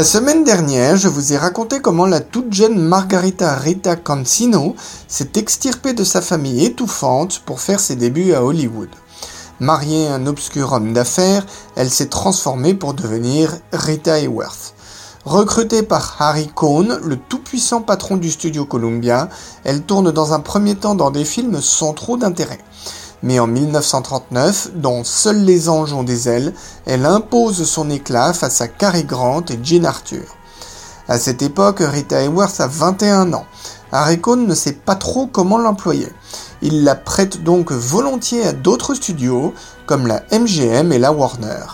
La semaine dernière, je vous ai raconté comment la toute jeune Margarita Rita Cancino s'est extirpée de sa famille étouffante pour faire ses débuts à Hollywood. Mariée à un obscur homme d'affaires, elle s'est transformée pour devenir Rita Hayworth. Recrutée par Harry Cohn, le tout-puissant patron du studio Columbia, elle tourne dans un premier temps dans des films sans trop d'intérêt. Mais en 1939, dans Seuls les anges ont des ailes, elle impose son éclat face à Cary Grant et Jean Arthur. À cette époque, Rita Hayworth a 21 ans. Harry Cohn ne sait pas trop comment l'employer. Il la prête donc volontiers à d'autres studios, comme la MGM et la Warner.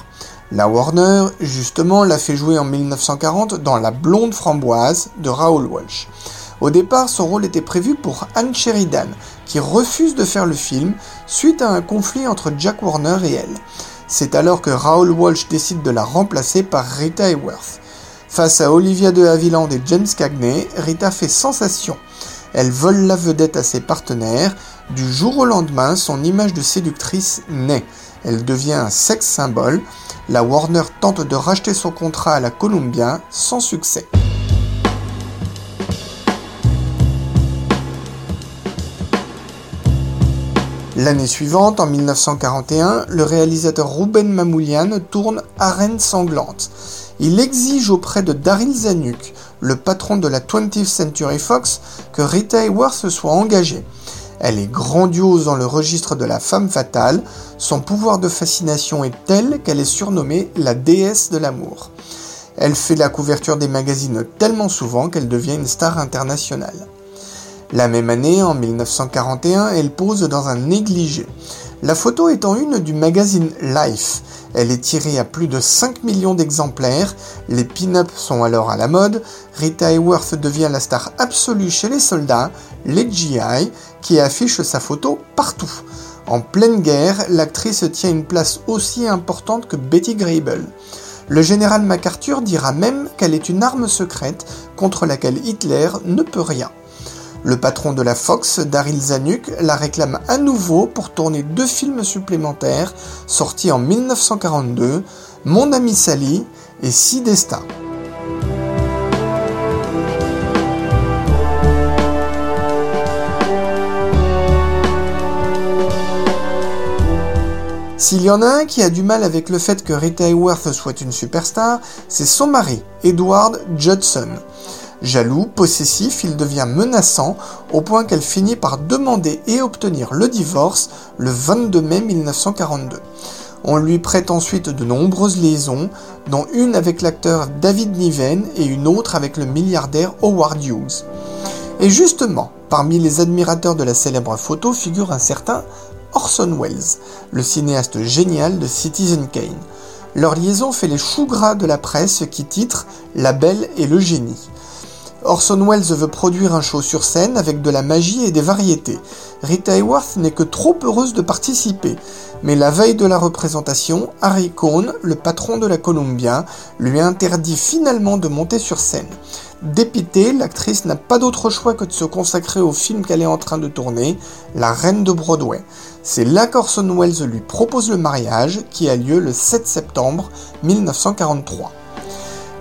La Warner, justement, l'a fait jouer en 1940 dans La blonde framboise de Raoul Walsh. Au départ, son rôle était prévu pour Anne Sheridan, qui refuse de faire le film suite à un conflit entre Jack Warner et elle. C'est alors que Raoul Walsh décide de la remplacer par Rita Hayworth. Face à Olivia de Havilland et James Cagney, Rita fait sensation. Elle vole la vedette à ses partenaires. Du jour au lendemain, son image de séductrice naît. Elle devient un sexe symbole. La Warner tente de racheter son contrat à la Columbia sans succès. L'année suivante, en 1941, le réalisateur Ruben Mamoulian tourne Arène sanglante. Il exige auprès de Daryl Zanuck, le patron de la 20th Century Fox, que Rita Hayworth soit engagée. Elle est grandiose dans le registre de la femme fatale, son pouvoir de fascination est tel qu'elle est surnommée la déesse de l'amour. Elle fait la couverture des magazines tellement souvent qu'elle devient une star internationale. La même année, en 1941, elle pose dans un négligé. La photo étant une du magazine Life. Elle est tirée à plus de 5 millions d'exemplaires, les pin-ups sont alors à la mode, Rita Hayworth devient la star absolue chez les soldats, les GI, qui affichent sa photo partout. En pleine guerre, l'actrice tient une place aussi importante que Betty Grable. Le général MacArthur dira même qu'elle est une arme secrète contre laquelle Hitler ne peut rien. Le patron de la Fox, Daryl Zanuck, la réclame à nouveau pour tourner deux films supplémentaires sortis en 1942, Mon ami Sally et Sidesta. S'il y en a un qui a du mal avec le fait que Rita Hayworth soit une superstar, c'est son mari, Edward Judson. Jaloux, possessif, il devient menaçant au point qu'elle finit par demander et obtenir le divorce le 22 mai 1942. On lui prête ensuite de nombreuses liaisons, dont une avec l'acteur David Niven et une autre avec le milliardaire Howard Hughes. Et justement, parmi les admirateurs de la célèbre photo figure un certain Orson Welles, le cinéaste génial de Citizen Kane. Leur liaison fait les choux gras de la presse qui titre La Belle et le Génie. Orson Welles veut produire un show sur scène avec de la magie et des variétés. Rita Hayworth n'est que trop heureuse de participer. Mais la veille de la représentation, Harry Cohn, le patron de la Columbia, lui interdit finalement de monter sur scène. Dépitée, l'actrice n'a pas d'autre choix que de se consacrer au film qu'elle est en train de tourner, La Reine de Broadway. C'est là qu'Orson Welles lui propose le mariage, qui a lieu le 7 septembre 1943.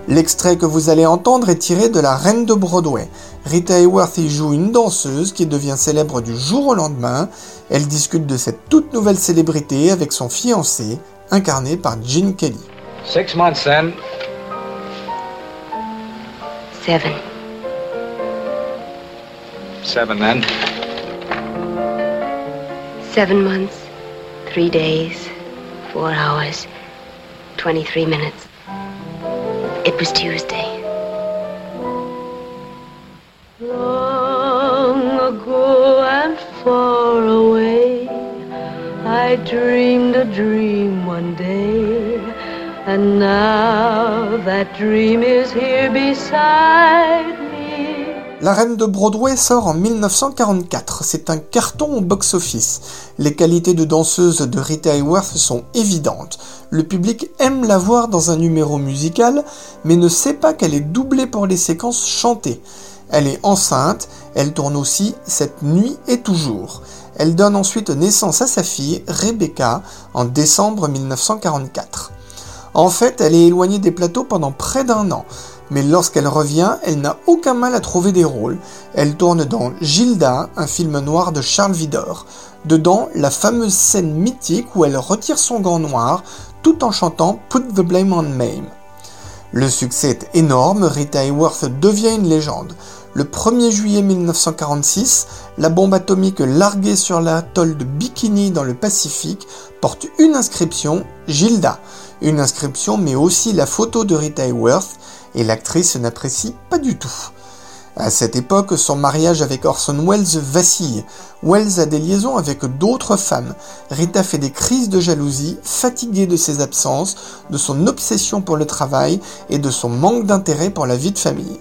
L'extrait que vous allez entendre est tiré de La Reine de Broadway. Rita Hayworth y joue une danseuse qui devient célèbre du jour au lendemain. Elle discute de cette toute nouvelle célébrité avec son fiancé, incarné par Gene Kelly. Six months then. Seven. Seven then. Seven months, three days, four hours, 23 minutes. It was Tuesday. Long ago and far away, I dreamed a dream one day. And now that dream is here beside. La Reine de Broadway sort en 1944. C'est un carton au box-office. Les qualités de danseuse de Rita Hayworth sont évidentes. Le public aime la voir dans un numéro musical, mais ne sait pas qu'elle est doublée pour les séquences chantées. Elle est enceinte, elle tourne aussi Cette nuit et toujours. Elle donne ensuite naissance à sa fille, Rebecca, en décembre 1944. En fait, elle est éloignée des plateaux pendant près d'un an, mais lorsqu'elle revient, elle n'a aucun mal à trouver des rôles. Elle tourne dans Gilda, un film noir de Charles Vidor. Dedans, la fameuse scène mythique où elle retire son gant noir tout en chantant Put the Blame on Mame. Le succès est énorme, Rita Hayworth devient une légende. Le 1er juillet 1946, la bombe atomique larguée sur l'atoll de Bikini dans le Pacifique porte une inscription Gilda. Une inscription mais aussi la photo de Rita Hayworth et l'actrice n'apprécie pas du tout. À cette époque, son mariage avec Orson Welles vacille. Welles a des liaisons avec d'autres femmes. Rita fait des crises de jalousie, fatiguée de ses absences, de son obsession pour le travail et de son manque d'intérêt pour la vie de famille.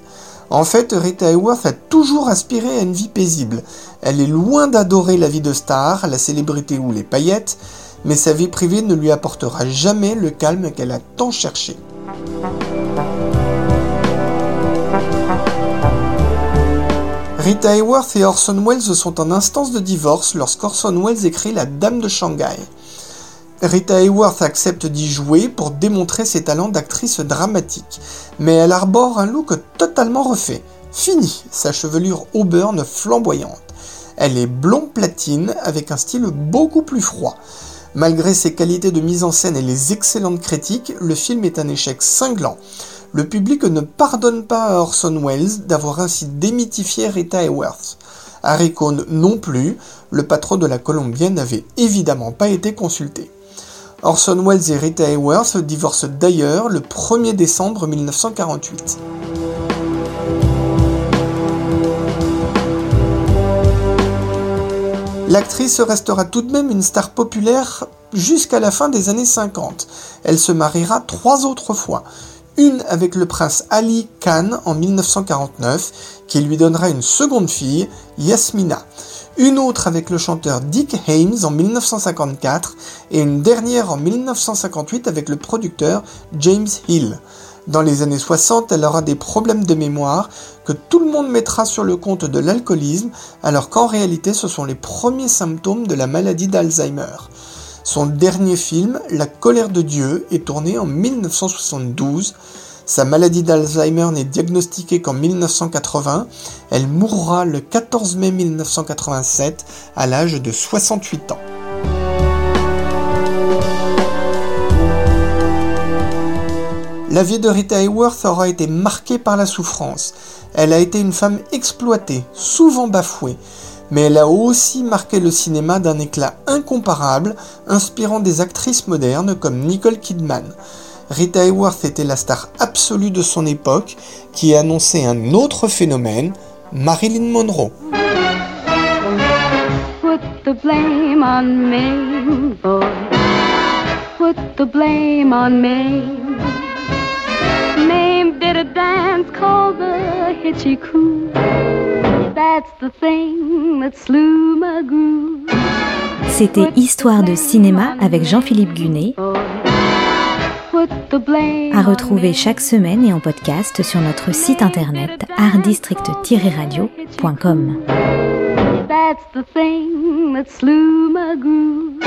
En fait, Rita Hayworth a toujours aspiré à une vie paisible. Elle est loin d'adorer la vie de star, la célébrité ou les paillettes, mais sa vie privée ne lui apportera jamais le calme qu'elle a tant cherché. Rita Hayworth et Orson Welles sont en instance de divorce lorsqu'Orson Welles écrit La Dame de Shanghai. Rita Hayworth accepte d'y jouer pour démontrer ses talents d'actrice dramatique, mais elle arbore un look totalement refait. Fini, sa chevelure auburn flamboyante. Elle est blond platine avec un style beaucoup plus froid. Malgré ses qualités de mise en scène et les excellentes critiques, le film est un échec cinglant. Le public ne pardonne pas à Orson Welles d'avoir ainsi démythifié Rita Hayworth. Harry non plus, le patron de la Colombienne n'avait évidemment pas été consulté. Orson Welles et Rita Hayworth divorcent d'ailleurs le 1er décembre 1948. L'actrice restera tout de même une star populaire jusqu'à la fin des années 50. Elle se mariera trois autres fois. Une avec le prince Ali Khan en 1949, qui lui donnera une seconde fille, Yasmina. Une autre avec le chanteur Dick Haymes en 1954 et une dernière en 1958 avec le producteur James Hill. Dans les années 60, elle aura des problèmes de mémoire que tout le monde mettra sur le compte de l'alcoolisme, alors qu'en réalité ce sont les premiers symptômes de la maladie d'Alzheimer. Son dernier film, La colère de Dieu, est tourné en 1972. Sa maladie d'Alzheimer n'est diagnostiquée qu'en 1980. Elle mourra le 14 mai 1987 à l'âge de 68 ans. La vie de Rita Hayworth aura été marquée par la souffrance. Elle a été une femme exploitée, souvent bafouée, mais elle a aussi marqué le cinéma d'un éclat incomparable, inspirant des actrices modernes comme Nicole Kidman. Rita Hayworth était la star absolue de son époque, qui annonçait un autre phénomène, Marilyn Monroe. Dance called the Hitchy Coo. That's the thing that slew my groove. C'était Histoire de cinéma avec Jean-Philippe Gunet, à retrouver chaque semaine et en podcast sur notre site internet artdistrict-radio.com. That's the thing that slew my groove.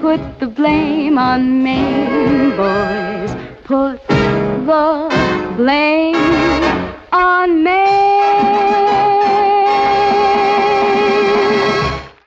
Put the blame on me, boys. Put the blame on me.